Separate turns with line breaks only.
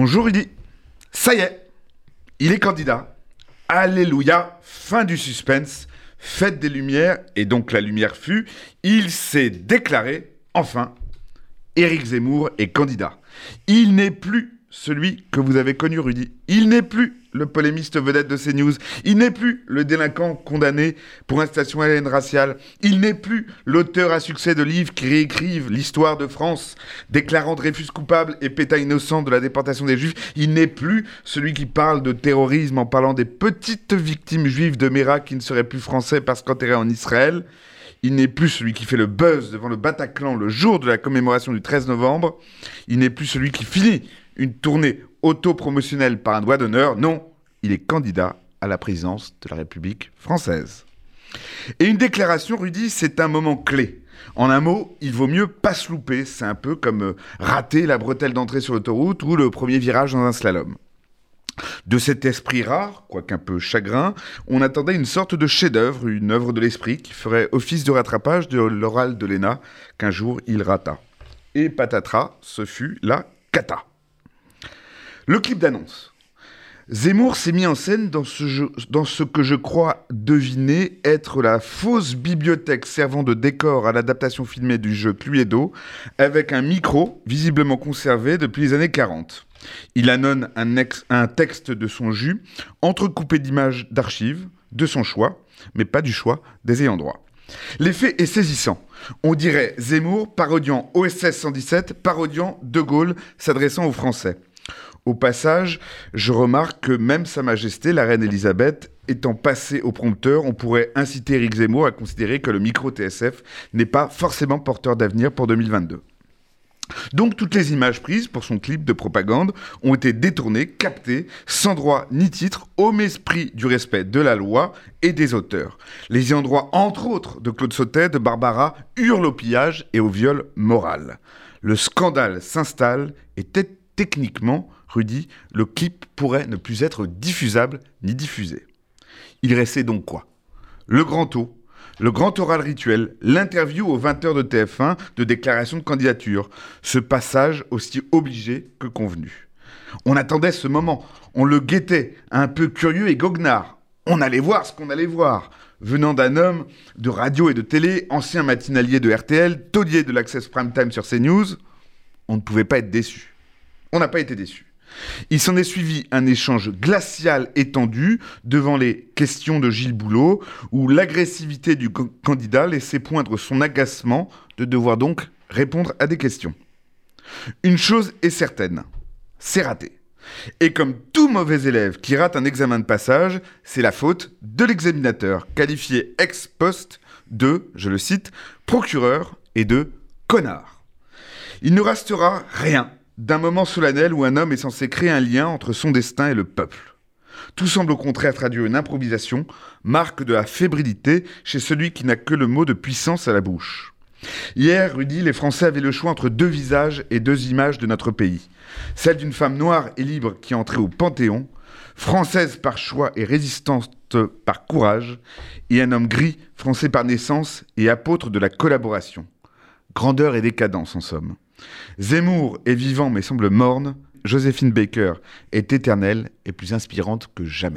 Bonjour Rudy. Ça y est, il est candidat. Alléluia, fin du suspense, fête des lumières, et donc la lumière fut. Il s'est déclaré, enfin, Éric Zemmour est candidat. Il n'est plus celui que vous avez connu, Rudy. Il n'est plus le polémiste vedette de CNews. Il n'est plus le délinquant condamné pour installation à haine raciale. Il n'est plus l'auteur à succès de livres qui réécrivent l'histoire de France, déclarant Dreyfus coupable et Pétain innocent de la déportation des Juifs. Il n'est plus celui qui parle de terrorisme en parlant des petites victimes juives de Mera qui ne seraient plus français parce qu'enterrés en Israël. Il n'est plus celui qui fait le buzz devant le Bataclan le jour de la commémoration du 13 novembre. Il n'est plus celui qui finit une tournée auto-promotionnelle par un doigt d'honneur. Non, il est candidat à la présidence de la République française. Et une déclaration, Rudy, c'est un moment clé. En un mot, il vaut mieux pas se louper. C'est un peu comme euh, rater la bretelle d'entrée sur l'autoroute ou le premier virage dans un slalom. De cet esprit rare, quoique un peu chagrin, on attendait une sorte de chef-d'œuvre, une œuvre de l'esprit qui ferait office de rattrapage de l'oral de Léna qu'un jour il rata. Et patatras, ce fut la cata. Le clip d'annonce. Zemmour s'est mis en scène dans ce, que je crois deviner être la fausse bibliothèque servant de décor à l'adaptation filmée du jeu Cluedo, avec un micro visiblement conservé depuis les années 40. Il annonce un, un texte de son jus, entrecoupé d'images d'archives, de son choix, mais pas du choix des ayants droit. L'effet est saisissant. On dirait Zemmour parodiant OSS 117, parodiant De Gaulle s'adressant aux Français. Au passage, je remarque que même Sa Majesté, la Reine Elisabeth, étant passée au prompteur, on pourrait inciter Eric Zemmour à considérer que le micro-TSF n'est pas forcément porteur d'avenir pour 2022. Donc toutes les images prises pour son clip de propagande ont été détournées, captées, sans droit ni titre, au mépris du respect de la loi et des auteurs. Les endroits, entre autres, de Claude Sautet, de Barbara, hurlent au pillage et au viol moral. Le scandale s'installe et techniquement, Rudy, le clip pourrait ne plus être diffusable ni diffusé. Il restait donc quoi? Le grand eau, le grand oral rituel, l'interview aux 20h de TF1 de déclaration de candidature, ce passage aussi obligé que convenu. On attendait ce moment, on le guettait, un peu curieux et goguenard. On allait voir ce qu'on allait voir. Venant d'un homme de radio et de télé, ancien matinalier de RTL, taulier de l'Access Prime Time sur CNews, on ne pouvait pas être déçu. On n'a pas été déçu. Il s'en est suivi un échange glacial étendu devant les questions de Gilles Boulot, où l'agressivité du candidat laissait poindre son agacement de devoir donc répondre à des questions. Une chose est certaine, c'est raté. Et comme tout mauvais élève qui rate un examen de passage, c'est la faute de l'examinateur, qualifié ex post de, je le cite, procureur et de connard. Il ne restera rien d'un moment solennel où un homme est censé créer un lien entre son destin et le peuple. Tout semble au contraire traduire une improvisation, marque de la fébrilité chez celui qui n'a que le mot de puissance à la bouche. Hier, Rudy, les Français avaient le choix entre deux visages et deux images de notre pays. Celle d'une femme noire et libre qui entrait au Panthéon, française par choix et résistante par courage, et un homme gris, français par naissance et apôtre de la collaboration. Grandeur et décadence, en somme. Zemmour est vivant mais semble morne. Joséphine Baker est éternelle et plus inspirante que jamais.